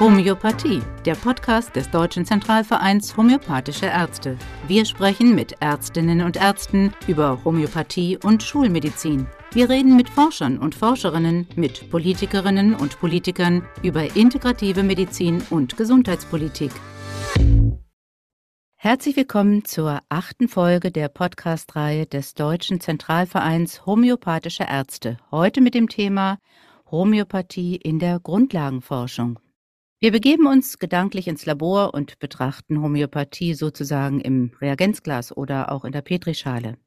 Homöopathie, der Podcast des Deutschen Zentralvereins Homöopathische Ärzte. Wir sprechen mit Ärztinnen und Ärzten über Homöopathie und Schulmedizin. Wir reden mit Forschern und Forscherinnen, mit Politikerinnen und Politikern über integrative Medizin und Gesundheitspolitik. Herzlich willkommen zur achten Folge der Podcast-Reihe des Deutschen Zentralvereins Homöopathische Ärzte. Heute mit dem Thema Homöopathie in der Grundlagenforschung. Wir begeben uns gedanklich ins Labor und betrachten Homöopathie sozusagen im Reagenzglas oder auch in der Petrischale.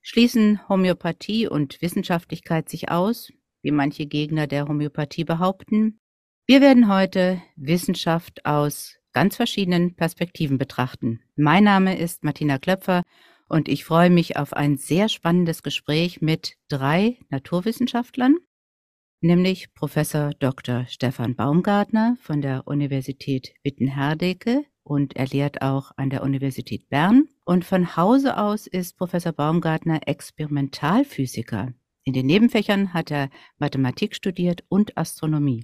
Schließen Homöopathie und Wissenschaftlichkeit sich aus, wie manche Gegner der Homöopathie behaupten? Wir werden heute Wissenschaft aus ganz verschiedenen Perspektiven betrachten. Mein Name ist Martina Klöpfer und ich freue mich auf ein sehr spannendes Gespräch mit drei Naturwissenschaftlern nämlich Professor Dr. Stefan Baumgartner von der Universität Witten-Herdecke und er lehrt auch an der Universität Bern. Und von Hause aus ist Professor Baumgartner Experimentalphysiker. In den Nebenfächern hat er Mathematik studiert und Astronomie.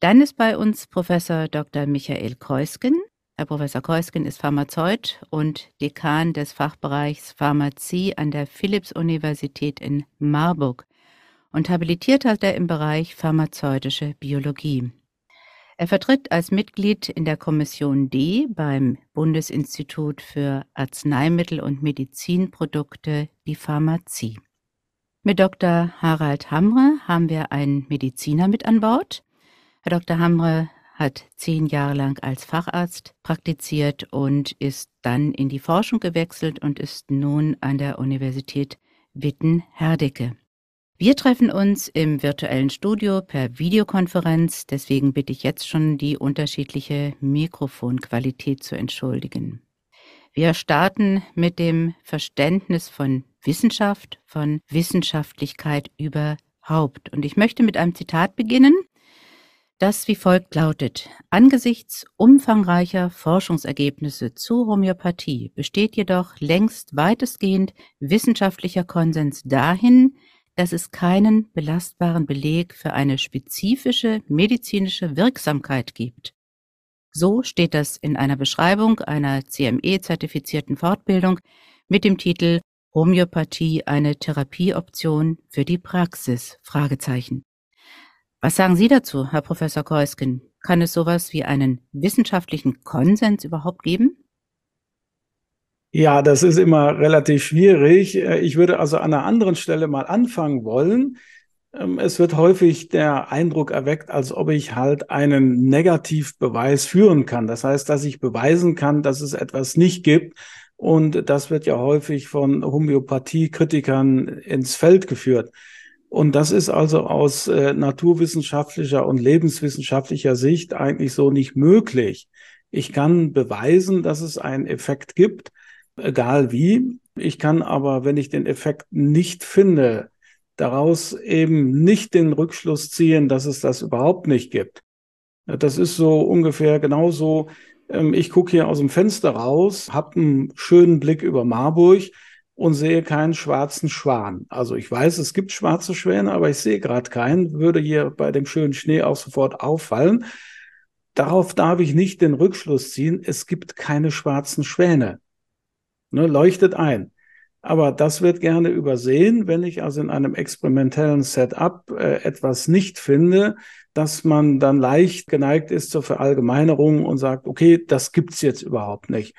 Dann ist bei uns Professor Dr. Michael Keusken. Herr Professor Keusken ist Pharmazeut und Dekan des Fachbereichs Pharmazie an der Philipps-Universität in Marburg und habilitiert hat er im Bereich pharmazeutische Biologie. Er vertritt als Mitglied in der Kommission D beim Bundesinstitut für Arzneimittel und Medizinprodukte die Pharmazie. Mit Dr. Harald Hamre haben wir einen Mediziner mit an Bord. Herr Dr. Hamre hat zehn Jahre lang als Facharzt praktiziert und ist dann in die Forschung gewechselt und ist nun an der Universität Witten-Herdecke. Wir treffen uns im virtuellen Studio per Videokonferenz, deswegen bitte ich jetzt schon die unterschiedliche Mikrofonqualität zu entschuldigen. Wir starten mit dem Verständnis von Wissenschaft, von Wissenschaftlichkeit überhaupt. Und ich möchte mit einem Zitat beginnen, das wie folgt lautet. Angesichts umfangreicher Forschungsergebnisse zu Homöopathie besteht jedoch längst weitestgehend wissenschaftlicher Konsens dahin, dass es keinen belastbaren Beleg für eine spezifische medizinische Wirksamkeit gibt. So steht das in einer Beschreibung einer CME-zertifizierten Fortbildung mit dem Titel Homöopathie eine Therapieoption für die Praxis? Fragezeichen. Was sagen Sie dazu, Herr Professor Keusken? Kann es sowas wie einen wissenschaftlichen Konsens überhaupt geben? Ja, das ist immer relativ schwierig. Äh, ich würde also an einer anderen Stelle mal anfangen wollen. Ähm, es wird häufig der Eindruck erweckt, als ob ich halt einen Negativbeweis führen kann. Das heißt, dass ich beweisen kann, dass es etwas nicht gibt. Und das wird ja häufig von Homöopathie-Kritikern ins Feld geführt. Und das ist also aus äh, naturwissenschaftlicher und lebenswissenschaftlicher Sicht eigentlich so nicht möglich. Ich kann beweisen, dass es einen Effekt gibt egal wie. Ich kann aber, wenn ich den Effekt nicht finde, daraus eben nicht den Rückschluss ziehen, dass es das überhaupt nicht gibt. Das ist so ungefähr genauso. Ähm, ich gucke hier aus dem Fenster raus, habe einen schönen Blick über Marburg und sehe keinen schwarzen Schwan. Also ich weiß, es gibt schwarze Schwäne, aber ich sehe gerade keinen, würde hier bei dem schönen Schnee auch sofort auffallen. Darauf darf ich nicht den Rückschluss ziehen, es gibt keine schwarzen Schwäne ne, leuchtet ein. Aber das wird gerne übersehen, wenn ich also in einem experimentellen Setup äh, etwas nicht finde, dass man dann leicht geneigt ist zur Verallgemeinerung und sagt, okay, das gibt's jetzt überhaupt nicht.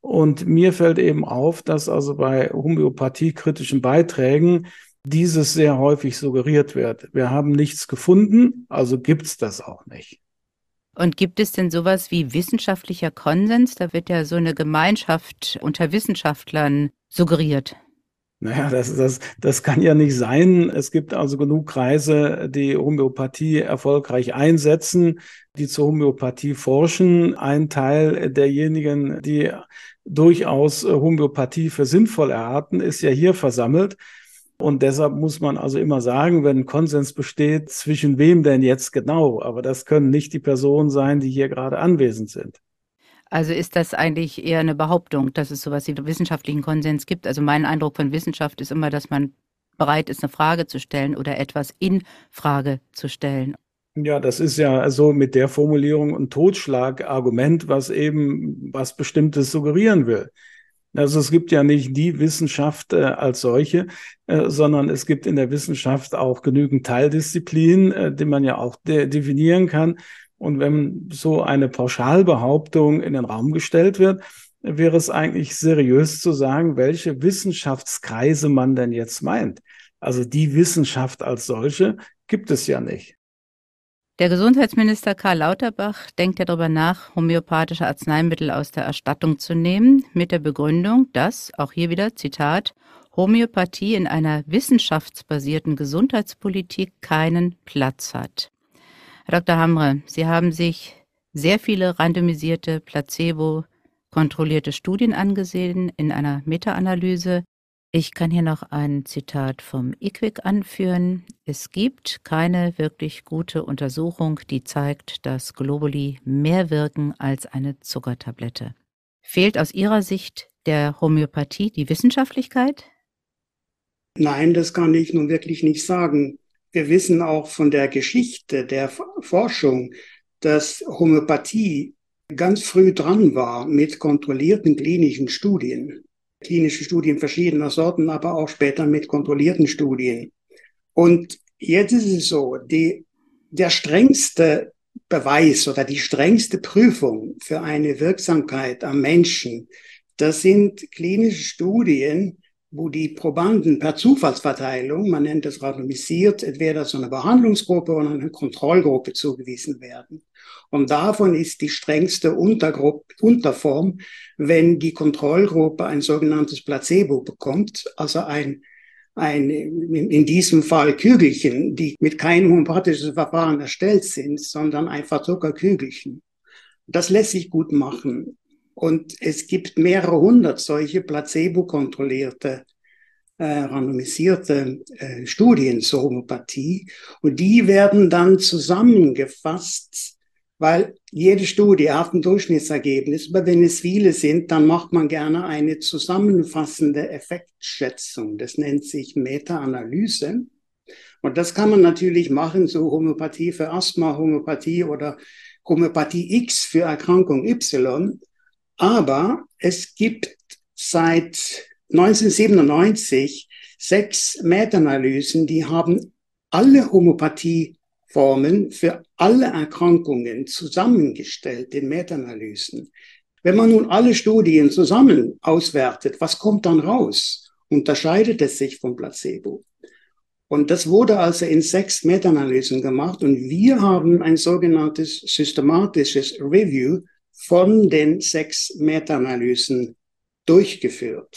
Und mir fällt eben auf, dass also bei homöopathiekritischen Beiträgen dieses sehr häufig suggeriert wird. Wir haben nichts gefunden, also gibt's das auch nicht. Und gibt es denn sowas wie wissenschaftlicher Konsens? Da wird ja so eine Gemeinschaft unter Wissenschaftlern suggeriert. Naja, das, das, das kann ja nicht sein. Es gibt also genug Kreise, die Homöopathie erfolgreich einsetzen, die zur Homöopathie forschen. Ein Teil derjenigen, die durchaus Homöopathie für sinnvoll erhalten, ist ja hier versammelt. Und deshalb muss man also immer sagen, wenn Konsens besteht, zwischen wem denn jetzt genau? Aber das können nicht die Personen sein, die hier gerade anwesend sind. Also ist das eigentlich eher eine Behauptung, dass es sowas wie wissenschaftlichen Konsens gibt? Also mein Eindruck von Wissenschaft ist immer, dass man bereit ist, eine Frage zu stellen oder etwas in Frage zu stellen. Ja, das ist ja so mit der Formulierung ein Totschlagargument, was eben was Bestimmtes suggerieren will. Also es gibt ja nicht die Wissenschaft äh, als solche, äh, sondern es gibt in der Wissenschaft auch genügend Teildisziplinen, äh, die man ja auch de definieren kann. Und wenn so eine Pauschalbehauptung in den Raum gestellt wird, wäre es eigentlich seriös zu sagen, welche Wissenschaftskreise man denn jetzt meint. Also die Wissenschaft als solche gibt es ja nicht. Der Gesundheitsminister Karl Lauterbach denkt ja darüber nach, homöopathische Arzneimittel aus der Erstattung zu nehmen, mit der Begründung, dass, auch hier wieder Zitat, Homöopathie in einer wissenschaftsbasierten Gesundheitspolitik keinen Platz hat. Herr Dr. Hamre, Sie haben sich sehr viele randomisierte, placebo-kontrollierte Studien angesehen in einer Meta-Analyse, ich kann hier noch ein Zitat vom IQWIC anführen. Es gibt keine wirklich gute Untersuchung, die zeigt, dass Globuli mehr wirken als eine Zuckertablette. Fehlt aus Ihrer Sicht der Homöopathie die Wissenschaftlichkeit? Nein, das kann ich nun wirklich nicht sagen. Wir wissen auch von der Geschichte der Forschung, dass Homöopathie ganz früh dran war mit kontrollierten klinischen Studien klinische Studien verschiedener Sorten, aber auch später mit kontrollierten Studien. Und jetzt ist es so, die, der strengste Beweis oder die strengste Prüfung für eine Wirksamkeit am Menschen, das sind klinische Studien, wo die Probanden per Zufallsverteilung, man nennt es randomisiert, entweder zu einer Behandlungsgruppe oder einer Kontrollgruppe zugewiesen werden. Und davon ist die strengste Untergruppe, Unterform, wenn die Kontrollgruppe ein sogenanntes Placebo bekommt, also ein, ein, in diesem Fall Kügelchen, die mit keinem homöopathischen Verfahren erstellt sind, sondern einfach Zuckerkügelchen. Das lässt sich gut machen. Und es gibt mehrere hundert solche placebo-kontrollierte, äh, randomisierte äh, Studien zur Homöopathie. Und die werden dann zusammengefasst, weil jede Studie hat ein Durchschnittsergebnis. Aber wenn es viele sind, dann macht man gerne eine zusammenfassende Effektschätzung. Das nennt sich Meta-Analyse. Und das kann man natürlich machen, so Homöopathie für Asthma, Homöopathie oder Homöopathie X für Erkrankung Y. Aber es gibt seit 1997 sechs Meta-Analysen, die haben alle Homöopathieformen für alle Erkrankungen zusammengestellt in Meta-Analysen. Wenn man nun alle Studien zusammen auswertet, was kommt dann raus? Unterscheidet es sich vom Placebo? Und das wurde also in sechs Meta-Analysen gemacht und wir haben ein sogenanntes systematisches Review von den sechs Meta-Analysen durchgeführt.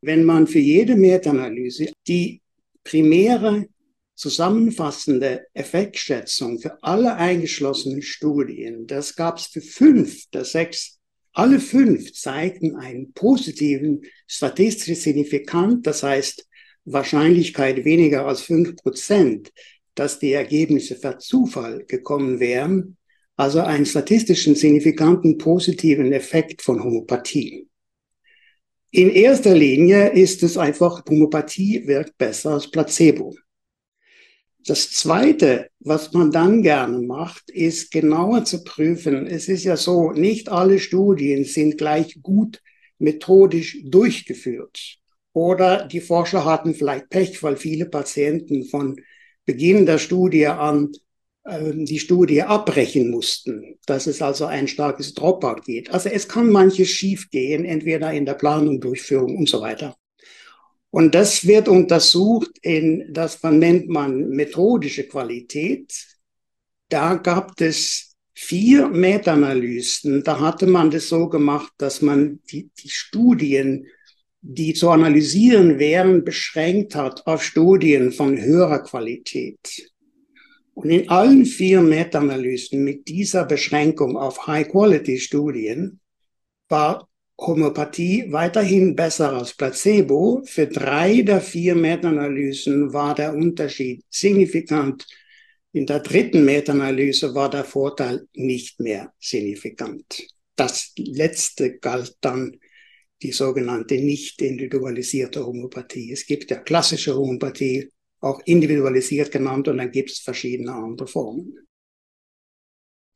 Wenn man für jede Meta-Analyse die primäre zusammenfassende Effektschätzung für alle eingeschlossenen Studien, das gab es für fünf der sechs, alle fünf zeigten einen positiven statistisch signifikant, das heißt Wahrscheinlichkeit weniger als fünf Prozent, dass die Ergebnisse per Zufall gekommen wären, also einen statistischen signifikanten positiven Effekt von Homöopathie. In erster Linie ist es einfach, Homöopathie wirkt besser als Placebo. Das Zweite, was man dann gerne macht, ist genauer zu prüfen. Es ist ja so, nicht alle Studien sind gleich gut methodisch durchgeführt. Oder die Forscher hatten vielleicht Pech, weil viele Patienten von Beginn der Studie an ähm, die Studie abbrechen mussten, dass es also ein starkes Dropout geht. Also es kann manches schiefgehen, entweder in der Planung, Durchführung und so weiter. Und das wird untersucht in, das nennt man methodische Qualität. Da gab es vier Meta-Analysen. Da hatte man das so gemacht, dass man die, die Studien, die zu analysieren wären, beschränkt hat auf Studien von höherer Qualität. Und in allen vier Meta-Analysen mit dieser Beschränkung auf High-Quality-Studien war Homöopathie weiterhin besser als Placebo. Für drei der vier Meta-Analysen war der Unterschied signifikant. In der dritten Meta-Analyse war der Vorteil nicht mehr signifikant. Das letzte galt dann die sogenannte nicht individualisierte Homöopathie. Es gibt ja klassische Homöopathie, auch individualisiert genannt und dann gibt es verschiedene andere Formen.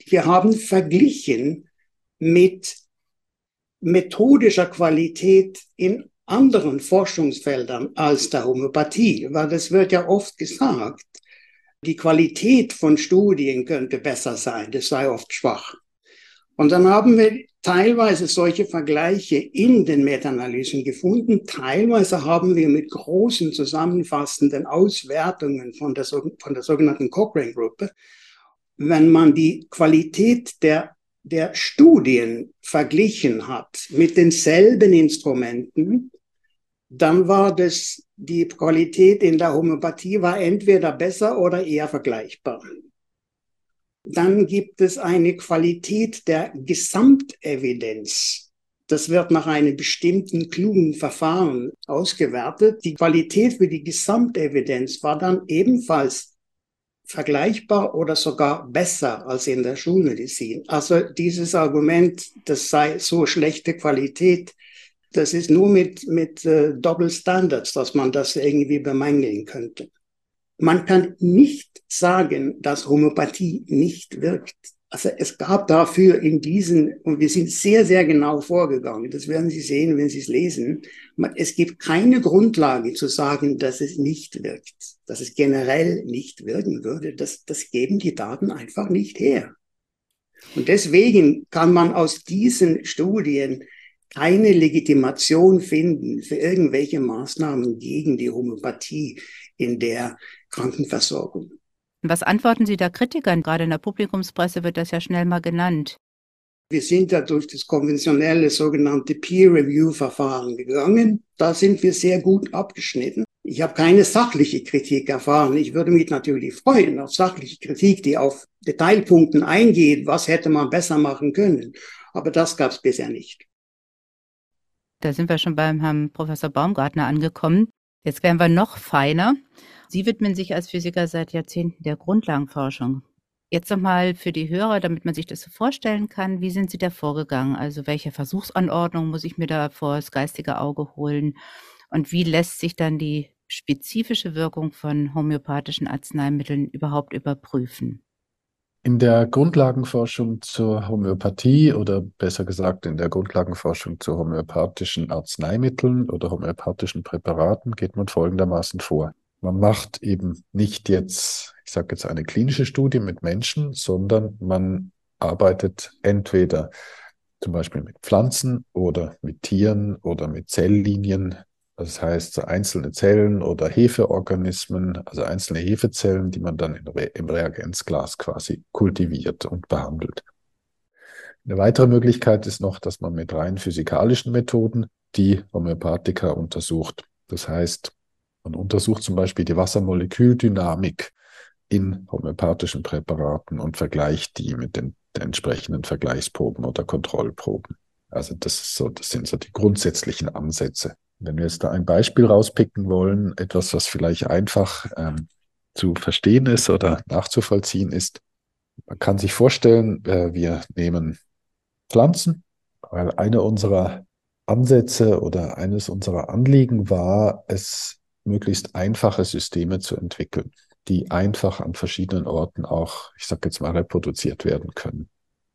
Wir haben verglichen mit methodischer Qualität in anderen Forschungsfeldern als der Homöopathie, weil das wird ja oft gesagt, die Qualität von Studien könnte besser sein, das sei oft schwach. Und dann haben wir teilweise solche Vergleiche in den Meta-Analysen gefunden. Teilweise haben wir mit großen zusammenfassenden Auswertungen von der, von der sogenannten Cochrane-Gruppe, wenn man die Qualität der, der Studien verglichen hat mit denselben Instrumenten, dann war das, die Qualität in der Homöopathie war entweder besser oder eher vergleichbar. Dann gibt es eine Qualität der Gesamtevidenz. Das wird nach einem bestimmten klugen Verfahren ausgewertet. Die Qualität für die Gesamtevidenz war dann ebenfalls vergleichbar oder sogar besser als in der Schulmedizin. Also dieses Argument, das sei so schlechte Qualität, das ist nur mit, mit äh, Double Standards, dass man das irgendwie bemängeln könnte. Man kann nicht sagen, dass Homöopathie nicht wirkt. Also es gab dafür in diesen, und wir sind sehr, sehr genau vorgegangen, das werden Sie sehen, wenn Sie es lesen, es gibt keine Grundlage zu sagen, dass es nicht wirkt, dass es generell nicht wirken würde. Das, das geben die Daten einfach nicht her. Und deswegen kann man aus diesen Studien keine Legitimation finden für irgendwelche Maßnahmen gegen die Homöopathie in der Krankenversorgung. Was antworten Sie da Kritikern? Gerade in der Publikumspresse wird das ja schnell mal genannt. Wir sind ja durch das konventionelle sogenannte Peer-Review-Verfahren gegangen. Da sind wir sehr gut abgeschnitten. Ich habe keine sachliche Kritik erfahren. Ich würde mich natürlich freuen auf sachliche Kritik, die auf Detailpunkten eingeht, was hätte man besser machen können. Aber das gab es bisher nicht. Da sind wir schon beim Herrn Professor Baumgartner angekommen. Jetzt werden wir noch feiner. Sie widmen sich als Physiker seit Jahrzehnten der Grundlagenforschung. Jetzt nochmal für die Hörer, damit man sich das so vorstellen kann, wie sind Sie da vorgegangen? Also welche Versuchsanordnung muss ich mir da vor das geistige Auge holen? Und wie lässt sich dann die spezifische Wirkung von homöopathischen Arzneimitteln überhaupt überprüfen? In der Grundlagenforschung zur Homöopathie oder besser gesagt in der Grundlagenforschung zu homöopathischen Arzneimitteln oder homöopathischen Präparaten geht man folgendermaßen vor. Man macht eben nicht jetzt, ich sage jetzt eine klinische Studie mit Menschen, sondern man arbeitet entweder zum Beispiel mit Pflanzen oder mit Tieren oder mit Zelllinien. Das heißt, einzelne Zellen oder Hefeorganismen, also einzelne Hefezellen, die man dann im Reagenzglas quasi kultiviert und behandelt. Eine weitere Möglichkeit ist noch, dass man mit rein physikalischen Methoden die Homöopathika untersucht. Das heißt, man untersucht zum Beispiel die Wassermoleküldynamik in homöopathischen Präparaten und vergleicht die mit den, den entsprechenden Vergleichsproben oder Kontrollproben. Also das, so, das sind so die grundsätzlichen Ansätze. Wenn wir jetzt da ein Beispiel rauspicken wollen, etwas, was vielleicht einfach ähm, zu verstehen ist oder nachzuvollziehen ist, man kann sich vorstellen, äh, wir nehmen Pflanzen, weil eine unserer Ansätze oder eines unserer Anliegen war, es möglichst einfache Systeme zu entwickeln, die einfach an verschiedenen Orten auch, ich sage jetzt mal, reproduziert werden können.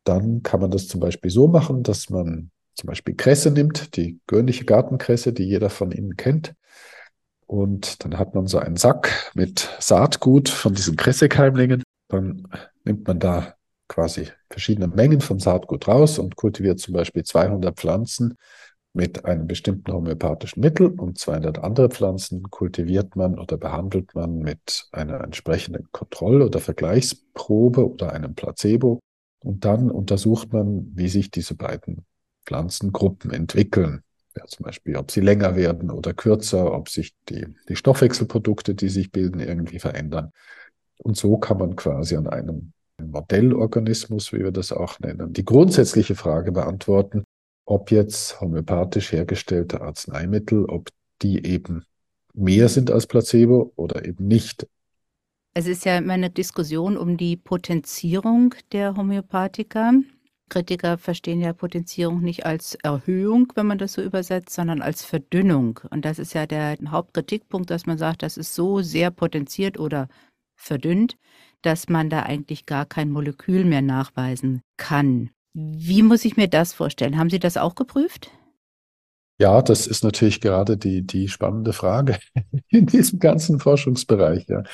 Dann kann man das zum Beispiel so machen, dass man zum Beispiel Kresse nimmt, die gewöhnliche Gartenkresse, die jeder von Ihnen kennt. Und dann hat man so einen Sack mit Saatgut von diesen Kressekeimlingen. Dann nimmt man da quasi verschiedene Mengen von Saatgut raus und kultiviert zum Beispiel 200 Pflanzen mit einem bestimmten homöopathischen Mittel und 200 andere Pflanzen kultiviert man oder behandelt man mit einer entsprechenden Kontroll- oder Vergleichsprobe oder einem Placebo. Und dann untersucht man, wie sich diese beiden Pflanzengruppen entwickeln. Ja, zum Beispiel, ob sie länger werden oder kürzer, ob sich die, die Stoffwechselprodukte, die sich bilden, irgendwie verändern. Und so kann man quasi an einem Modellorganismus, wie wir das auch nennen, die grundsätzliche Frage beantworten, ob jetzt homöopathisch hergestellte Arzneimittel, ob die eben mehr sind als Placebo oder eben nicht. Es ist ja immer eine Diskussion um die Potenzierung der Homöopathika. Kritiker verstehen ja Potenzierung nicht als Erhöhung, wenn man das so übersetzt, sondern als Verdünnung. Und das ist ja der Hauptkritikpunkt, dass man sagt, das ist so sehr potenziert oder verdünnt, dass man da eigentlich gar kein Molekül mehr nachweisen kann. Wie muss ich mir das vorstellen? Haben Sie das auch geprüft? Ja, das ist natürlich gerade die, die spannende Frage in diesem ganzen Forschungsbereich. Ja.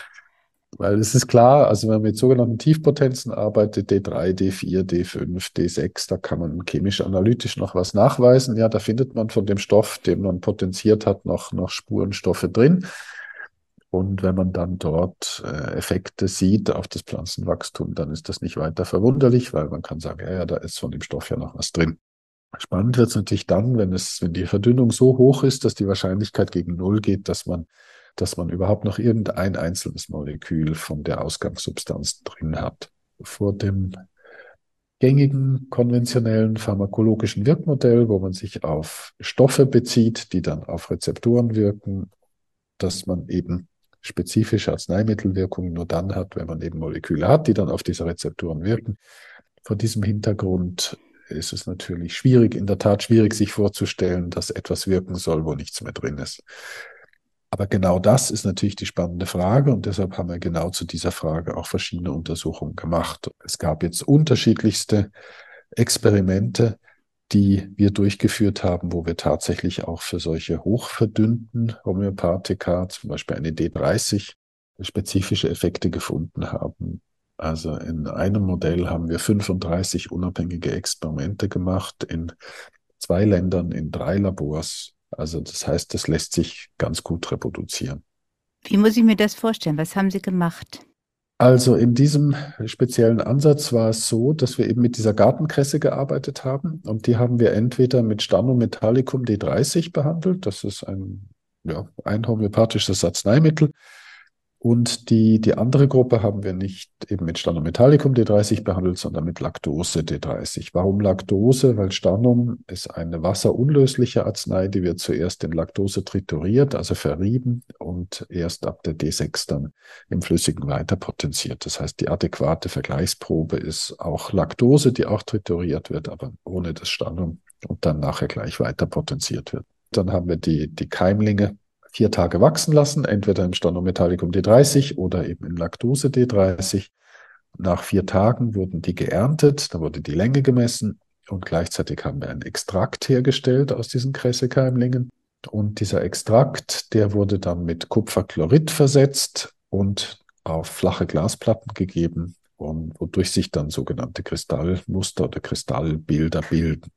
Weil es ist klar, also wenn man mit sogenannten Tiefpotenzen arbeitet, D3, D4, D5, D6, da kann man chemisch-analytisch noch was nachweisen. Ja, da findet man von dem Stoff, den man potenziert hat, noch, noch Spurenstoffe drin. Und wenn man dann dort äh, Effekte sieht auf das Pflanzenwachstum, dann ist das nicht weiter verwunderlich, weil man kann sagen, ja, ja, da ist von dem Stoff ja noch was drin. Spannend wird es natürlich dann, wenn es, wenn die Verdünnung so hoch ist, dass die Wahrscheinlichkeit gegen Null geht, dass man dass man überhaupt noch irgendein einzelnes Molekül von der Ausgangssubstanz drin hat. Vor dem gängigen konventionellen pharmakologischen Wirkmodell, wo man sich auf Stoffe bezieht, die dann auf Rezeptoren wirken, dass man eben spezifische Arzneimittelwirkungen nur dann hat, wenn man eben Moleküle hat, die dann auf diese Rezeptoren wirken. Vor diesem Hintergrund ist es natürlich schwierig, in der Tat schwierig, sich vorzustellen, dass etwas wirken soll, wo nichts mehr drin ist. Aber genau das ist natürlich die spannende Frage und deshalb haben wir genau zu dieser Frage auch verschiedene Untersuchungen gemacht. Es gab jetzt unterschiedlichste Experimente, die wir durchgeführt haben, wo wir tatsächlich auch für solche hochverdünnten Homöopathika, zum Beispiel eine D30, spezifische Effekte gefunden haben. Also in einem Modell haben wir 35 unabhängige Experimente gemacht in zwei Ländern, in drei Labors also das heißt, das lässt sich ganz gut reproduzieren. Wie muss ich mir das vorstellen? Was haben Sie gemacht? Also in diesem speziellen Ansatz war es so, dass wir eben mit dieser Gartenkresse gearbeitet haben. Und die haben wir entweder mit Stannum metallicum D30 behandelt, das ist ein, ja, ein homöopathisches Arzneimittel, und die, die andere Gruppe haben wir nicht eben mit Stannum metallicum D30 behandelt, sondern mit Laktose D30. Warum Laktose? Weil Stannum ist eine wasserunlösliche Arznei, die wird zuerst in Laktose trituriert, also verrieben und erst ab der D6 dann im Flüssigen weiter potenziert. Das heißt, die adäquate Vergleichsprobe ist auch Laktose, die auch trituriert wird, aber ohne das Stannum und dann nachher gleich weiter potenziert wird. Dann haben wir die, die Keimlinge, vier Tage wachsen lassen, entweder im Stanometallicum D30 oder eben im Laktose D30. Nach vier Tagen wurden die geerntet, da wurde die Länge gemessen und gleichzeitig haben wir einen Extrakt hergestellt aus diesen Kressekeimlingen. Und dieser Extrakt, der wurde dann mit Kupferchlorid versetzt und auf flache Glasplatten gegeben, wodurch sich dann sogenannte Kristallmuster oder Kristallbilder bilden.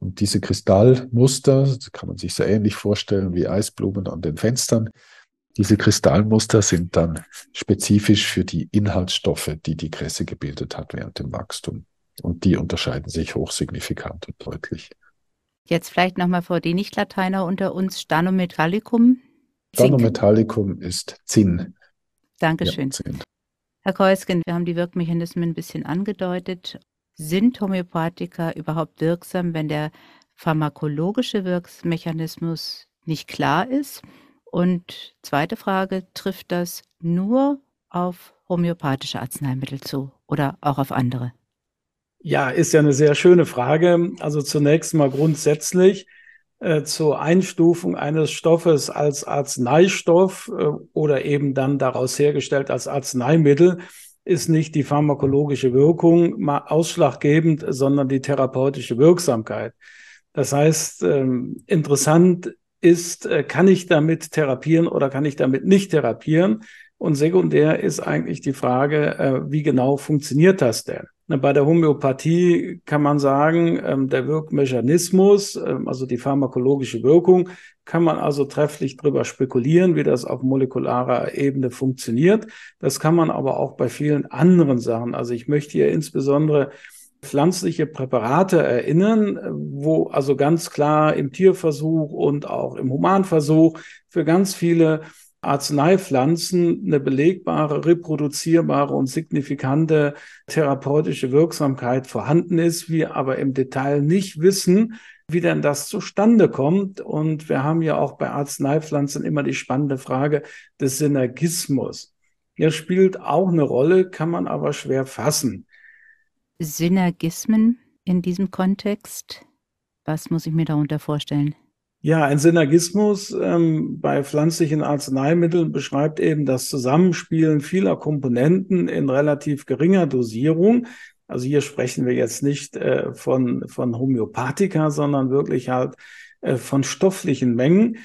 Und diese Kristallmuster, das kann man sich so ähnlich vorstellen wie Eisblumen an den Fenstern, diese Kristallmuster sind dann spezifisch für die Inhaltsstoffe, die die Kresse gebildet hat während dem Wachstum. Und die unterscheiden sich hochsignifikant und deutlich. Jetzt vielleicht nochmal vor die Nicht-Lateiner unter uns, Stanometallicum. Stanometallicum ist Zinn. Dankeschön. Ja, Zinn. Herr Keusken, wir haben die Wirkmechanismen ein bisschen angedeutet sind Homöopathika überhaupt wirksam, wenn der pharmakologische Wirkmechanismus nicht klar ist? Und zweite Frage, trifft das nur auf homöopathische Arzneimittel zu oder auch auf andere? Ja, ist ja eine sehr schöne Frage. Also zunächst mal grundsätzlich äh, zur Einstufung eines Stoffes als Arzneistoff äh, oder eben dann daraus hergestellt als Arzneimittel ist nicht die pharmakologische Wirkung mal ausschlaggebend, sondern die therapeutische Wirksamkeit. Das heißt, ähm, interessant ist, äh, kann ich damit therapieren oder kann ich damit nicht therapieren? Und sekundär ist eigentlich die Frage, äh, wie genau funktioniert das denn? Bei der Homöopathie kann man sagen, ähm, der Wirkmechanismus, ähm, also die pharmakologische Wirkung, kann man also trefflich darüber spekulieren, wie das auf molekularer Ebene funktioniert. Das kann man aber auch bei vielen anderen Sachen. Also ich möchte hier insbesondere pflanzliche Präparate erinnern, wo also ganz klar im Tierversuch und auch im Humanversuch für ganz viele Arzneipflanzen eine belegbare, reproduzierbare und signifikante therapeutische Wirksamkeit vorhanden ist, wir aber im Detail nicht wissen, wie denn das zustande kommt. Und wir haben ja auch bei Arzneipflanzen immer die spannende Frage des Synergismus. Er spielt auch eine Rolle, kann man aber schwer fassen. Synergismen in diesem Kontext? Was muss ich mir darunter vorstellen? Ja, ein Synergismus ähm, bei pflanzlichen Arzneimitteln beschreibt eben das Zusammenspielen vieler Komponenten in relativ geringer Dosierung. Also hier sprechen wir jetzt nicht äh, von, von Homöopathika, sondern wirklich halt äh, von stofflichen Mengen,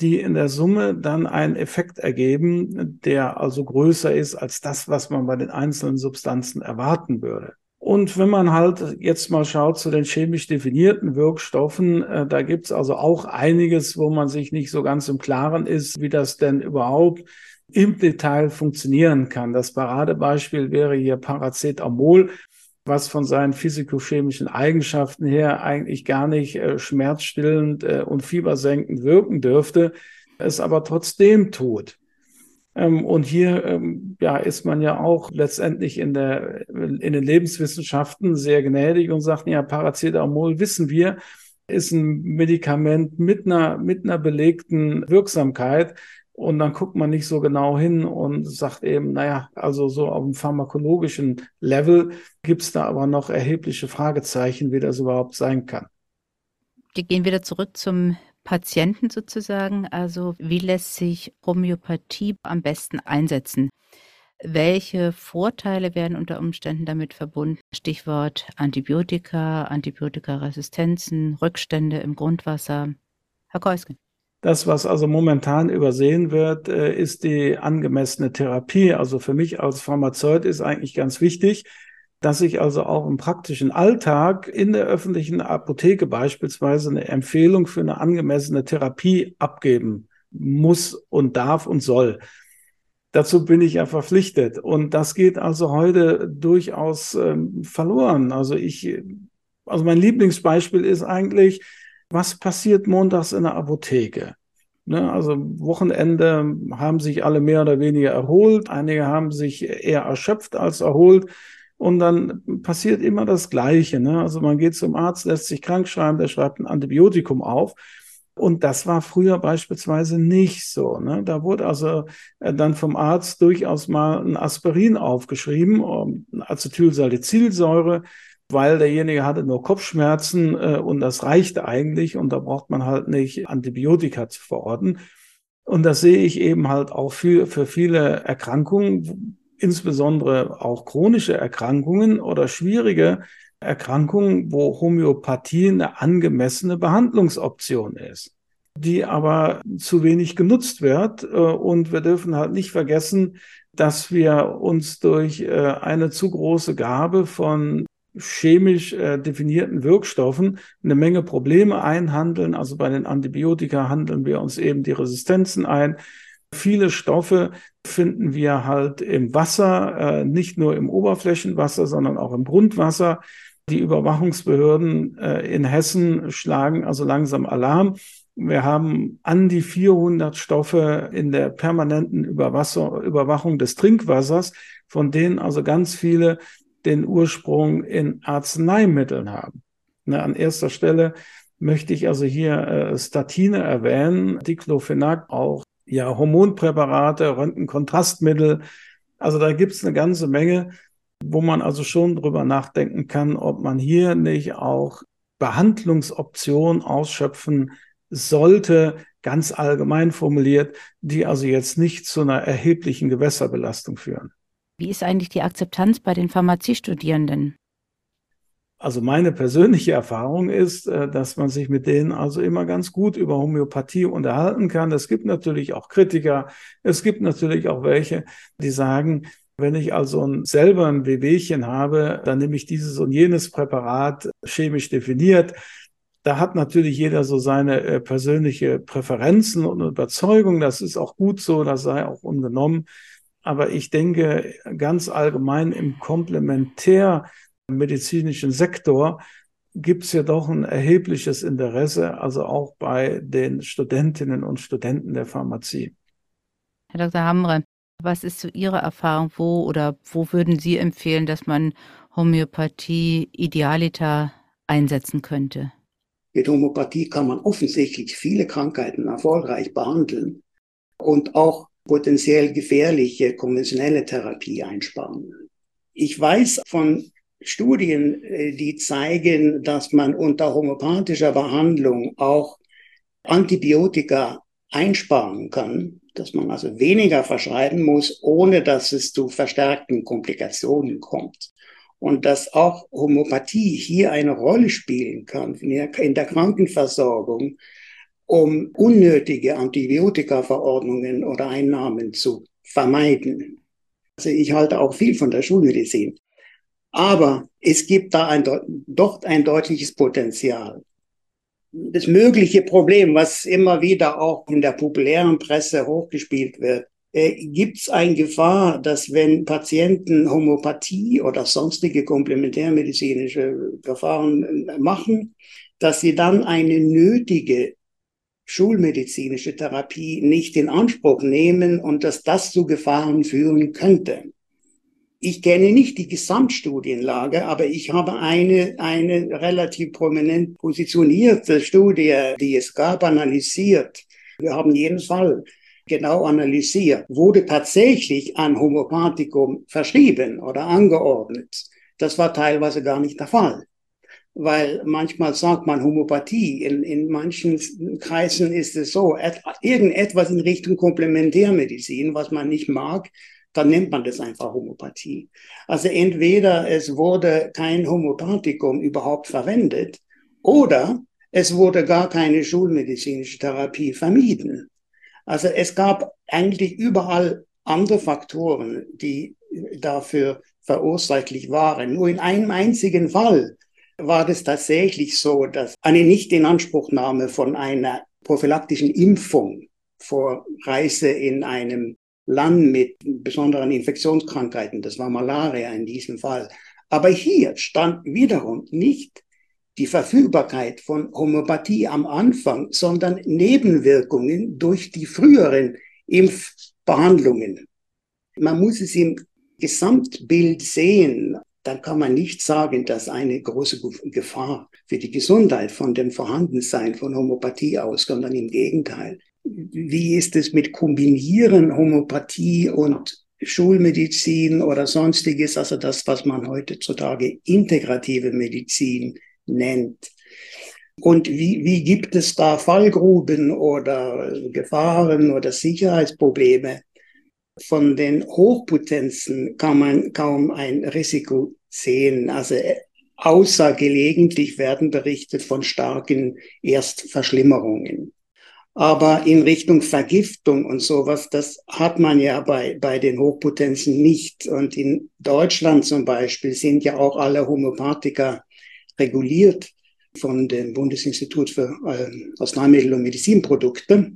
die in der Summe dann einen Effekt ergeben, der also größer ist als das, was man bei den einzelnen Substanzen erwarten würde. Und wenn man halt jetzt mal schaut zu den chemisch definierten Wirkstoffen, äh, da gibt's also auch einiges, wo man sich nicht so ganz im Klaren ist, wie das denn überhaupt im Detail funktionieren kann. Das Paradebeispiel wäre hier Paracetamol, was von seinen physikochemischen Eigenschaften her eigentlich gar nicht äh, schmerzstillend äh, und fiebersenkend wirken dürfte, es aber trotzdem tut. Ähm, und hier ähm, ja, ist man ja auch letztendlich in, der, in den Lebenswissenschaften sehr gnädig und sagt, ja, Paracetamol wissen wir, ist ein Medikament mit einer, mit einer belegten Wirksamkeit. Und dann guckt man nicht so genau hin und sagt eben, naja, also so auf dem pharmakologischen Level gibt es da aber noch erhebliche Fragezeichen, wie das überhaupt sein kann. Wir gehen wieder zurück zum Patienten sozusagen. Also wie lässt sich Homöopathie am besten einsetzen? Welche Vorteile werden unter Umständen damit verbunden? Stichwort Antibiotika, Antibiotikaresistenzen, Rückstände im Grundwasser. Herr Keusken. Das, was also momentan übersehen wird, äh, ist die angemessene Therapie. Also für mich als Pharmazeut ist eigentlich ganz wichtig, dass ich also auch im praktischen Alltag in der öffentlichen Apotheke beispielsweise eine Empfehlung für eine angemessene Therapie abgeben muss und darf und soll. Dazu bin ich ja verpflichtet. Und das geht also heute durchaus ähm, verloren. Also ich, also mein Lieblingsbeispiel ist eigentlich, was passiert montags in der Apotheke? Ne, also Wochenende haben sich alle mehr oder weniger erholt. Einige haben sich eher erschöpft als erholt. Und dann passiert immer das Gleiche. Ne? Also man geht zum Arzt, lässt sich krank schreiben, der schreibt ein Antibiotikum auf. Und das war früher beispielsweise nicht so. Ne? Da wurde also äh, dann vom Arzt durchaus mal ein Aspirin aufgeschrieben, um, Acetylsalicylsäure, weil derjenige hatte nur Kopfschmerzen äh, und das reichte eigentlich und da braucht man halt nicht Antibiotika zu verorten. Und das sehe ich eben halt auch für, für viele Erkrankungen, insbesondere auch chronische Erkrankungen oder schwierige Erkrankungen, wo Homöopathie eine angemessene Behandlungsoption ist, die aber zu wenig genutzt wird. Äh, und wir dürfen halt nicht vergessen, dass wir uns durch äh, eine zu große Gabe von chemisch äh, definierten Wirkstoffen eine Menge Probleme einhandeln. Also bei den Antibiotika handeln wir uns eben die Resistenzen ein. Viele Stoffe finden wir halt im Wasser, äh, nicht nur im Oberflächenwasser, sondern auch im Grundwasser. Die Überwachungsbehörden äh, in Hessen schlagen also langsam Alarm. Wir haben an die 400 Stoffe in der permanenten Überwasser, Überwachung des Trinkwassers, von denen also ganz viele den Ursprung in Arzneimitteln haben. Ne, an erster Stelle möchte ich also hier äh, Statine erwähnen, Diclofenac, auch ja, Hormonpräparate, Röntgenkontrastmittel. Also da gibt es eine ganze Menge, wo man also schon drüber nachdenken kann, ob man hier nicht auch Behandlungsoptionen ausschöpfen sollte, ganz allgemein formuliert, die also jetzt nicht zu einer erheblichen Gewässerbelastung führen. Wie ist eigentlich die Akzeptanz bei den Pharmaziestudierenden? Also meine persönliche Erfahrung ist, äh, dass man sich mit denen also immer ganz gut über Homöopathie unterhalten kann. Es gibt natürlich auch Kritiker. Es gibt natürlich auch welche, die sagen, wenn ich also selber ein Wehwehchen habe, dann nehme ich dieses und jenes Präparat chemisch definiert. Da hat natürlich jeder so seine äh, persönliche Präferenzen und Überzeugung. Das ist auch gut so, das sei auch ungenommen. Aber ich denke ganz allgemein im Komplementär medizinischen Sektor gibt es ja doch ein erhebliches Interesse, also auch bei den Studentinnen und Studenten der Pharmazie. Herr Dr. Hamre, was ist so Ihre Erfahrung? Wo oder wo würden Sie empfehlen, dass man Homöopathie idealiter einsetzen könnte? Mit Homöopathie kann man offensichtlich viele Krankheiten erfolgreich behandeln und auch potenziell gefährliche konventionelle Therapie einsparen. Ich weiß von Studien, äh, die zeigen, dass man unter homöopathischer Behandlung auch Antibiotika einsparen kann, dass man also weniger verschreiben muss, ohne dass es zu verstärkten Komplikationen kommt. Und dass auch Homöopathie hier eine Rolle spielen kann in der Krankenversorgung, um unnötige Antibiotikaverordnungen oder Einnahmen zu vermeiden. Also ich halte auch viel von der Schulmedizin. Aber es gibt da ein, doch ein deutliches Potenzial. Das mögliche Problem, was immer wieder auch in der populären Presse hochgespielt wird, äh, gibt es eine Gefahr, dass wenn Patienten Homöopathie oder sonstige komplementärmedizinische Verfahren äh, machen, dass sie dann eine nötige schulmedizinische Therapie nicht in Anspruch nehmen und dass das zu Gefahren führen könnte. Ich kenne nicht die Gesamtstudienlage, aber ich habe eine, eine relativ prominent positionierte Studie, die es gab, analysiert. Wir haben jeden Fall genau analysiert. Wurde tatsächlich ein Homöopathikum verschrieben oder angeordnet? Das war teilweise gar nicht der Fall weil manchmal sagt man Homöopathie. In, in manchen Kreisen ist es so, et, irgendetwas in Richtung Komplementärmedizin, was man nicht mag, dann nennt man das einfach Homöopathie. Also entweder es wurde kein Homöopathikum überhaupt verwendet oder es wurde gar keine schulmedizinische Therapie vermieden. Also es gab eigentlich überall andere Faktoren, die dafür verursächlich waren. Nur in einem einzigen Fall war es tatsächlich so, dass eine Nichtinanspruchnahme von einer prophylaktischen Impfung vor Reise in einem Land mit besonderen Infektionskrankheiten, das war Malaria in diesem Fall. Aber hier stand wiederum nicht die Verfügbarkeit von Homöopathie am Anfang, sondern Nebenwirkungen durch die früheren Impfbehandlungen. Man muss es im Gesamtbild sehen dann kann man nicht sagen, dass eine große Gefahr für die Gesundheit von dem Vorhandensein von Homöopathie ausgeht, sondern im Gegenteil. Wie ist es mit Kombinieren Homöopathie und Schulmedizin oder sonstiges, also das, was man heutzutage integrative Medizin nennt? Und wie, wie gibt es da Fallgruben oder Gefahren oder Sicherheitsprobleme? von den Hochpotenzen kann man kaum ein Risiko sehen. Also äh, außer gelegentlich werden berichtet von starken Erstverschlimmerungen. Aber in Richtung Vergiftung und sowas, das hat man ja bei, bei den Hochpotenzen nicht. Und in Deutschland zum Beispiel sind ja auch alle Homöopathika reguliert von dem Bundesinstitut für äh, Arzneimittel und Medizinprodukte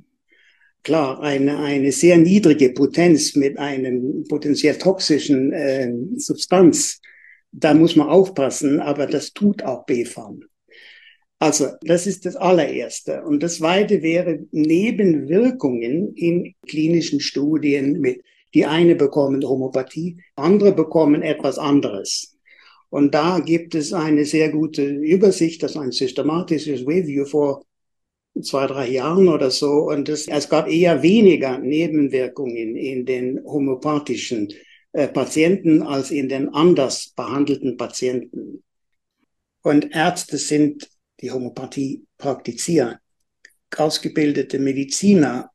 klar eine, eine sehr niedrige Potenz mit einem potenziell toxischen äh, Substanz. Da muss man aufpassen, aber das tut auch BFAM. Also, das ist das allererste. Und das zweite wäre Nebenwirkungen in klinischen Studien mit, die eine bekommen Homöopathie, andere bekommen etwas anderes. Und da gibt es eine sehr gute Übersicht, das ist ein systematisches Review vor zwei, drei Jahren oder so. Und es, es gab eher weniger Nebenwirkungen in den homöopathischen äh, Patienten als in den anders behandelten Patienten. Und Ärzte sind die Homöopathie praktizieren. Ausgebildete Mediziner,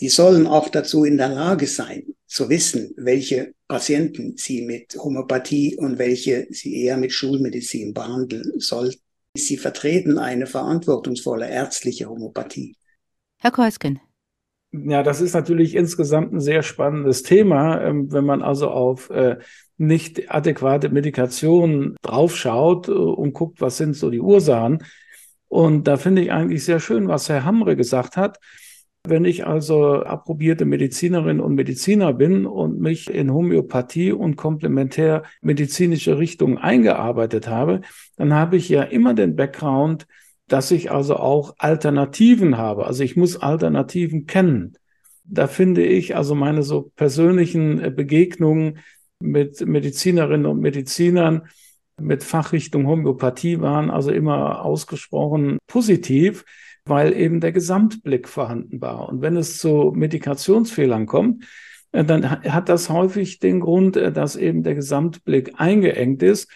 die sollen auch dazu in der Lage sein, zu wissen, welche Patienten sie mit Homöopathie und welche sie eher mit Schulmedizin behandeln sollten. Sie vertreten eine verantwortungsvolle ärztliche Homöopathie. Herr Keusken. Ja, das ist natürlich insgesamt ein sehr spannendes Thema, ähm, wenn man also auf äh, nicht adäquate Medikation draufschaut äh, und guckt, was sind so die Ursachen. Und da finde ich eigentlich sehr schön, was Herr Hamre gesagt hat. Wenn ich also approbierte Medizinerin und Mediziner bin und mich in Homöopathie und komplementärmedizinische Richtungen eingearbeitet habe, dann habe ich ja immer den Background, dass ich also auch Alternativen habe. Also ich muss Alternativen kennen. Da finde ich also meine so persönlichen äh, Begegnungen mit Medizinerinnen und Medizinern mit Fachrichtung Homöopathie waren also immer ausgesprochen positiv weil eben der Gesamtblick vorhanden war. Und wenn es zu Medikationsfehlern kommt, äh, dann hat das häufig den Grund, äh, dass eben der Gesamtblick eingeengt ist.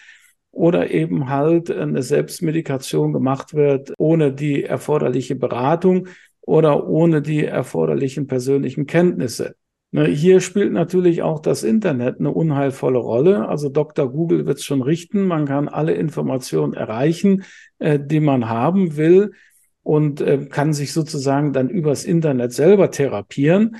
oder eben halt eine Selbstmedikation gemacht wird ohne die erforderliche Beratung oder ohne die erforderlichen persönlichen Kenntnisse. Ne, hier spielt natürlich auch das Internet eine unheilvolle Rolle. Also Dr. Google wird es schon richten. Man kann alle Informationen erreichen, äh, die man haben will und äh, kann sich sozusagen dann übers Internet selber therapieren.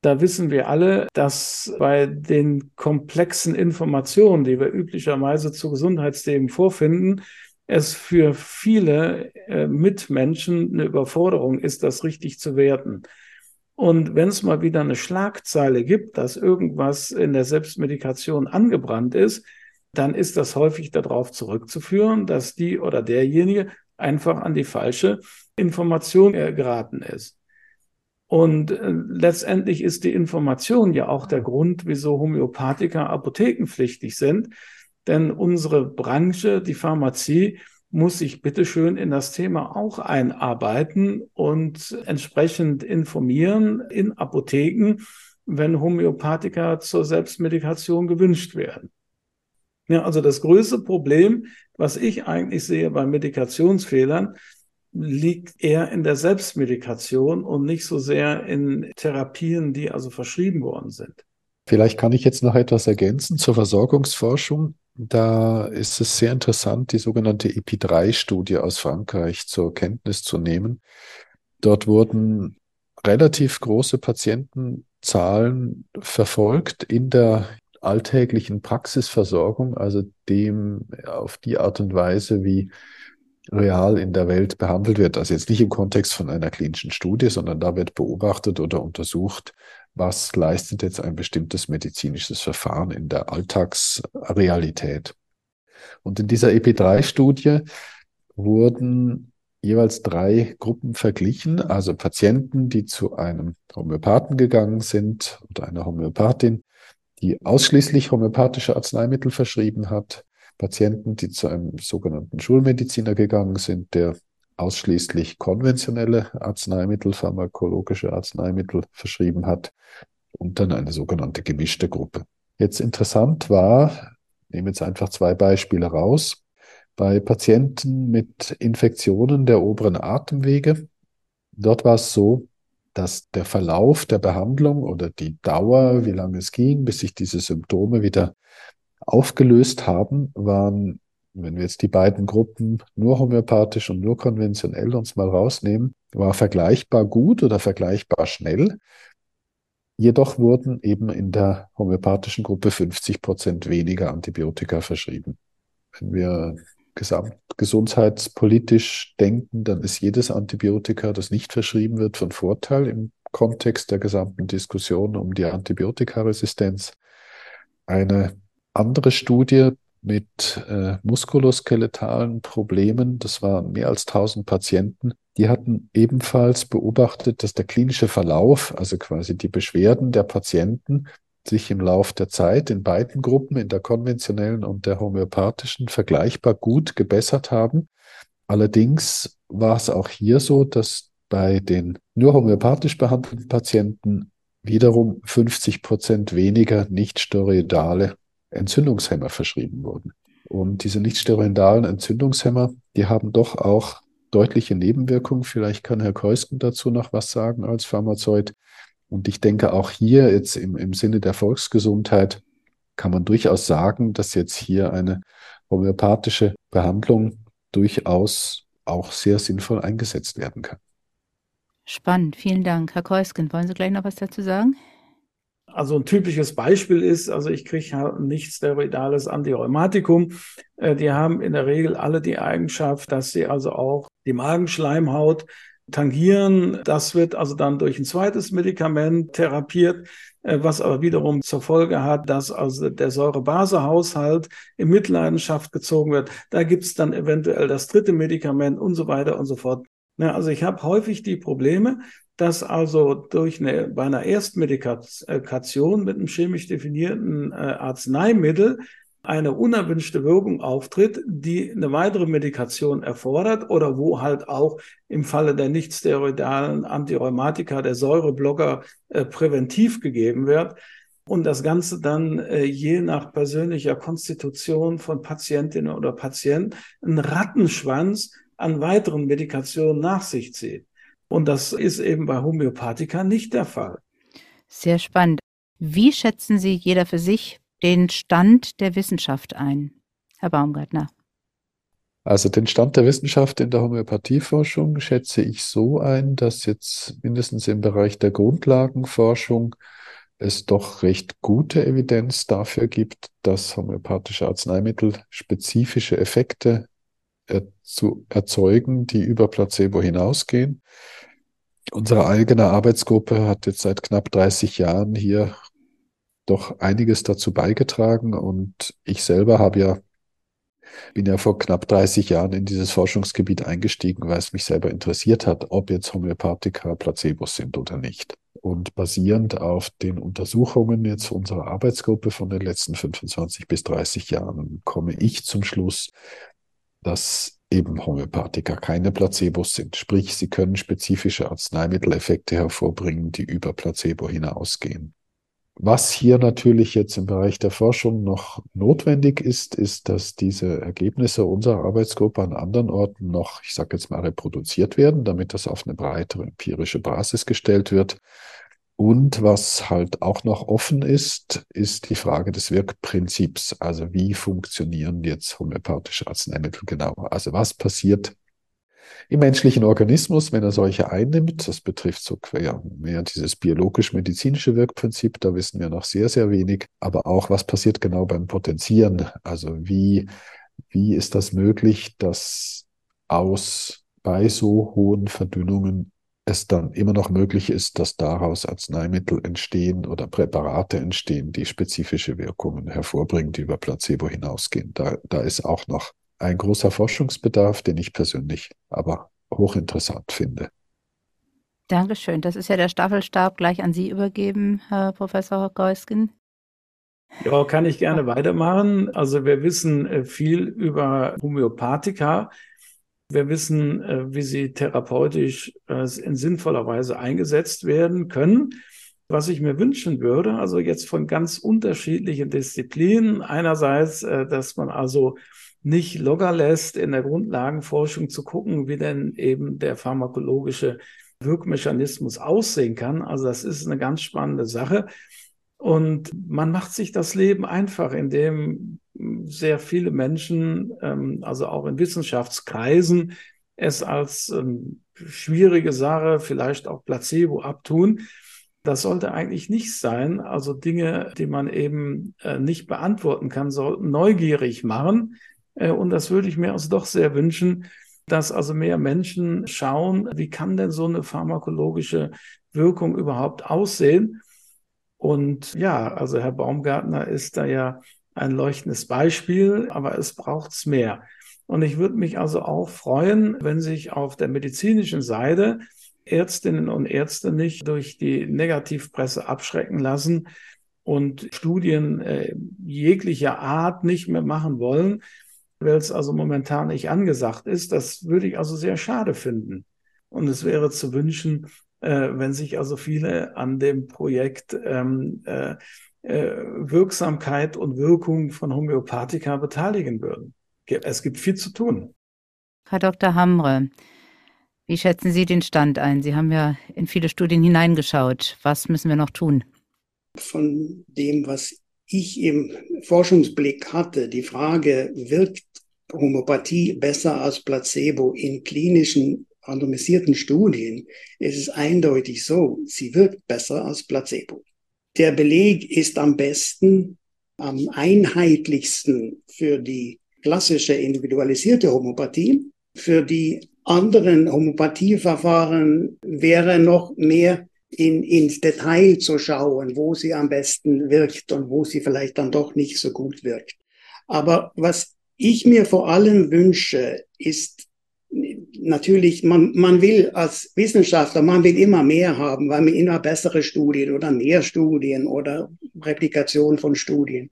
Da wissen wir alle, dass bei den komplexen Informationen, die wir üblicherweise zu Gesundheitsthemen vorfinden, es für viele äh, Mitmenschen eine Überforderung ist, das richtig zu werten. Und wenn es mal wieder eine Schlagzeile gibt, dass irgendwas in der Selbstmedikation angebrannt ist, dann ist das häufig darauf zurückzuführen, dass die oder derjenige einfach an die falsche Information geraten ist. Und äh, letztendlich ist die Information ja auch der Grund, wieso Homöopathiker apothekenpflichtig sind. Denn unsere Branche, die Pharmazie, muss sich bitteschön in das Thema auch einarbeiten und entsprechend informieren in Apotheken, wenn Homöopathika zur Selbstmedikation gewünscht werden. Ja, also das größte Problem, was ich eigentlich sehe bei Medikationsfehlern, liegt eher in der Selbstmedikation und nicht so sehr in Therapien, die also verschrieben worden sind. Vielleicht kann ich jetzt noch etwas ergänzen zur Versorgungsforschung. Da ist es sehr interessant, die sogenannte EPI3-Studie aus Frankreich zur Kenntnis zu nehmen. Dort wurden relativ große Patientenzahlen verfolgt in der alltäglichen Praxisversorgung, also dem auf die Art und Weise, wie real in der Welt behandelt wird. Also jetzt nicht im Kontext von einer klinischen Studie, sondern da wird beobachtet oder untersucht, was leistet jetzt ein bestimmtes medizinisches Verfahren in der Alltagsrealität. Und in dieser EP3-Studie wurden jeweils drei Gruppen verglichen, also Patienten, die zu einem Homöopathen gegangen sind oder einer Homöopathin, die ausschließlich homöopathische Arzneimittel verschrieben hat, Patienten, die zu einem sogenannten Schulmediziner gegangen sind, der ausschließlich konventionelle Arzneimittel, pharmakologische Arzneimittel verschrieben hat und dann eine sogenannte gemischte Gruppe. Jetzt interessant war, nehme jetzt einfach zwei Beispiele raus, bei Patienten mit Infektionen der oberen Atemwege. Dort war es so, dass der Verlauf der Behandlung oder die Dauer, wie lange es ging, bis sich diese Symptome wieder aufgelöst haben, waren wenn wir jetzt die beiden Gruppen nur homöopathisch und nur konventionell uns mal rausnehmen, war vergleichbar gut oder vergleichbar schnell. Jedoch wurden eben in der homöopathischen Gruppe 50 Prozent weniger Antibiotika verschrieben. Wenn wir gesamtgesundheitspolitisch denken, dann ist jedes Antibiotika, das nicht verschrieben wird, von Vorteil im Kontext der gesamten Diskussion um die Antibiotikaresistenz. Eine andere Studie mit äh, muskuloskeletalen Problemen. Das waren mehr als 1000 Patienten. Die hatten ebenfalls beobachtet, dass der klinische Verlauf, also quasi die Beschwerden der Patienten, sich im Lauf der Zeit in beiden Gruppen, in der konventionellen und der homöopathischen, vergleichbar gut gebessert haben. Allerdings war es auch hier so, dass bei den nur homöopathisch behandelten Patienten wiederum 50 Prozent weniger nicht steroidale Entzündungshemmer verschrieben wurden. Und diese nichtsteroidalen Entzündungshemmer, die haben doch auch deutliche Nebenwirkungen. Vielleicht kann Herr Keusken dazu noch was sagen als Pharmazeut. Und ich denke auch hier jetzt im, im Sinne der Volksgesundheit kann man durchaus sagen, dass jetzt hier eine homöopathische Behandlung durchaus auch sehr sinnvoll eingesetzt werden kann. Spannend, vielen Dank. Herr Keusken, wollen Sie gleich noch was dazu sagen? Also ein typisches Beispiel ist, also ich kriege halt nicht steroidales Antirheumatikum. Äh, die haben in der Regel alle die Eigenschaft, dass sie also auch die Magenschleimhaut tangieren. Das wird also dann durch ein zweites Medikament therapiert, äh, was aber wiederum zur Folge hat, dass also der Säurebasehaushalt in Mitleidenschaft gezogen wird. Da gibt es dann eventuell das dritte Medikament und so weiter und so fort. Ja, also ich habe häufig die Probleme, dass also durch eine, bei einer Erstmedikation mit einem chemisch definierten äh, Arzneimittel eine unerwünschte Wirkung auftritt, die eine weitere Medikation erfordert oder wo halt auch im Falle der nichtsteroidalen Antirheumatika der Säureblocker äh, präventiv gegeben wird. und das Ganze dann äh, je nach persönlicher Konstitution von Patientinnen oder Patienten einen Rattenschwanz an weiteren Medikationen nach sich zieht. Und das ist eben bei Homöopathika nicht der Fall. Sehr spannend. Wie schätzen Sie jeder für sich den Stand der Wissenschaft ein, Herr Baumgartner? Also den Stand der Wissenschaft in der Homöopathieforschung schätze ich so ein, dass jetzt mindestens im Bereich der Grundlagenforschung es doch recht gute Evidenz dafür gibt, dass homöopathische Arzneimittel spezifische Effekte er zu erzeugen, die über Placebo hinausgehen. Unsere eigene Arbeitsgruppe hat jetzt seit knapp 30 Jahren hier doch einiges dazu beigetragen und ich selber habe ja bin ja vor knapp 30 Jahren in dieses Forschungsgebiet eingestiegen, weil es mich selber interessiert hat, ob jetzt Homöopathika Placebos sind oder nicht. Und basierend auf den Untersuchungen jetzt unserer Arbeitsgruppe von den letzten 25 bis 30 Jahren komme ich zum Schluss, dass eben Homöopathika keine Placebos sind. Sprich, sie können spezifische Arzneimitteleffekte hervorbringen, die über Placebo hinausgehen. Was hier natürlich jetzt im Bereich der Forschung noch notwendig ist, ist, dass diese Ergebnisse unserer Arbeitsgruppe an anderen Orten noch, ich sage jetzt mal, reproduziert werden, damit das auf eine breitere empirische Basis gestellt wird. Und was halt auch noch offen ist, ist die Frage des Wirkprinzips. Also wie funktionieren jetzt homöopathische Arzneimittel genau? Also was passiert im menschlichen Organismus, wenn er solche einnimmt? Das betrifft so quer mehr dieses biologisch-medizinische Wirkprinzip. Da wissen wir noch sehr, sehr wenig. Aber auch, was passiert genau beim Potenzieren? Also wie, wie ist das möglich, dass aus bei so hohen Verdünnungen es dann immer noch möglich ist, dass daraus Arzneimittel entstehen oder Präparate entstehen, die spezifische Wirkungen hervorbringen, die über Placebo hinausgehen. Da, da ist auch noch ein großer Forschungsbedarf, den ich persönlich aber hochinteressant finde. Dankeschön. Das ist ja der Staffelstab gleich an Sie übergeben, Herr Professor Geusken. Ja, kann ich gerne weitermachen. Also wir wissen äh, viel über Homöopathika. Wir wissen, äh, wie sie therapeutisch äh, in sinnvoller Weise eingesetzt werden können. Was ich mir wünschen würde, also jetzt von ganz unterschiedlichen Disziplinen. Einerseits, äh, dass man also nicht locker lässt, in der Grundlagenforschung zu gucken, wie denn eben der pharmakologische Wirkmechanismus aussehen kann. Also das ist eine ganz spannende Sache. Und man macht sich das Leben einfach, indem sehr viele Menschen, ähm, also auch in Wissenschaftskreisen, es als ähm, schwierige Sache, vielleicht auch Placebo abtun. Das sollte eigentlich nicht sein. Also Dinge, die man eben äh, nicht beantworten kann, sollten neugierig machen. Äh, und das würde ich mir also doch sehr wünschen, dass also mehr Menschen schauen, wie kann denn so eine pharmakologische Wirkung überhaupt aussehen? Und ja, also Herr Baumgartner ist da ja ein leuchtendes Beispiel, aber es braucht's mehr. Und ich würde mich also auch freuen, wenn sich auf der medizinischen Seite Ärztinnen und Ärzte nicht durch die Negativpresse abschrecken lassen und Studien äh, jeglicher Art nicht mehr machen wollen, weil es also momentan nicht angesagt ist. Das würde ich also sehr schade finden. Und es wäre zu wünschen, äh, wenn sich also viele an dem Projekt ähm, äh, Wirksamkeit und Wirkung von Homöopathika beteiligen würden. Es gibt viel zu tun. Herr Dr. Hamre, wie schätzen Sie den Stand ein? Sie haben ja in viele Studien hineingeschaut. Was müssen wir noch tun? Von dem, was ich im Forschungsblick hatte, die Frage, wirkt Homöopathie besser als Placebo in klinischen randomisierten Studien, ist es eindeutig so, sie wirkt besser als Placebo. Der Beleg ist am besten, am einheitlichsten für die klassische individualisierte Homöopathie. Für die anderen Homöopathieverfahren wäre noch mehr in, ins Detail zu schauen, wo sie am besten wirkt und wo sie vielleicht dann doch nicht so gut wirkt. Aber was ich mir vor allem wünsche, ist natürlich, man, man will als Wissenschaftler, man will immer mehr haben, weil man immer bessere Studien oder mehr Studien oder Replikation von Studien.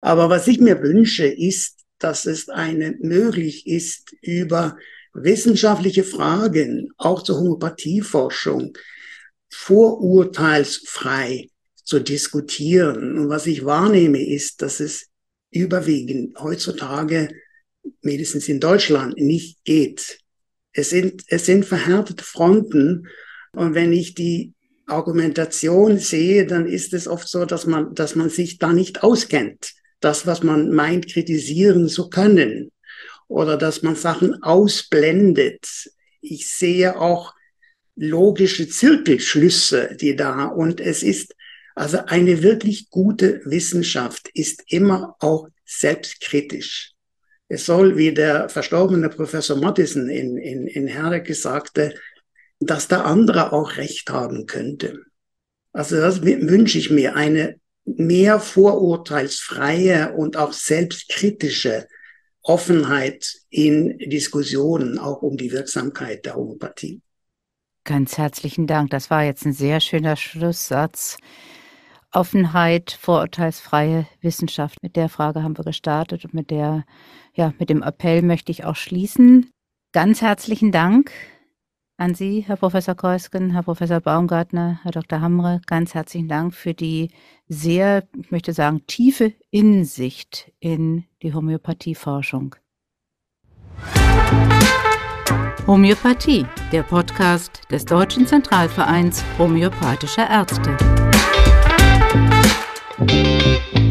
Aber was ich mir wünsche, ist, dass es eine möglich ist, über wissenschaftliche Fragen, auch zur Homöopathieforschung, vorurteilsfrei zu diskutieren. Und was ich wahrnehme, ist, dass es überwiegend heutzutage, mindestens in Deutschland, nicht geht. Es sind, es sind verhärtete Fronten. Und wenn ich die Argumentation sehe, dann ist es oft so, dass man, dass man sich da nicht auskennt. Das, was man meint, kritisieren zu können. Oder dass man Sachen ausblendet. Ich sehe auch logische Zirkelschlüsse, die da, und es ist, also eine wirklich gute Wissenschaft ist immer auch selbstkritisch. Es soll, wie der verstorbene Professor Mattison in, in, in Herdecke sagte, dass der andere auch recht haben könnte. Also das wünsche ich mir, eine mehr vorurteilsfreie und auch selbstkritische Offenheit in Diskussionen, auch um die Wirksamkeit der Homöopathie. Ganz herzlichen Dank. Das war jetzt ein sehr schöner Schlusssatz. Offenheit, vorurteilsfreie Wissenschaft. Mit der Frage haben wir gestartet und mit der, ja, mit dem Appell möchte ich auch schließen. Ganz herzlichen Dank an Sie, Herr Professor Keusken, Herr Professor Baumgartner, Herr Dr. Hamre. Ganz herzlichen Dank für die sehr, ich möchte sagen, tiefe Insicht in die Homöopathieforschung. Homöopathie, der Podcast des Deutschen Zentralvereins homöopathischer Ärzte. Música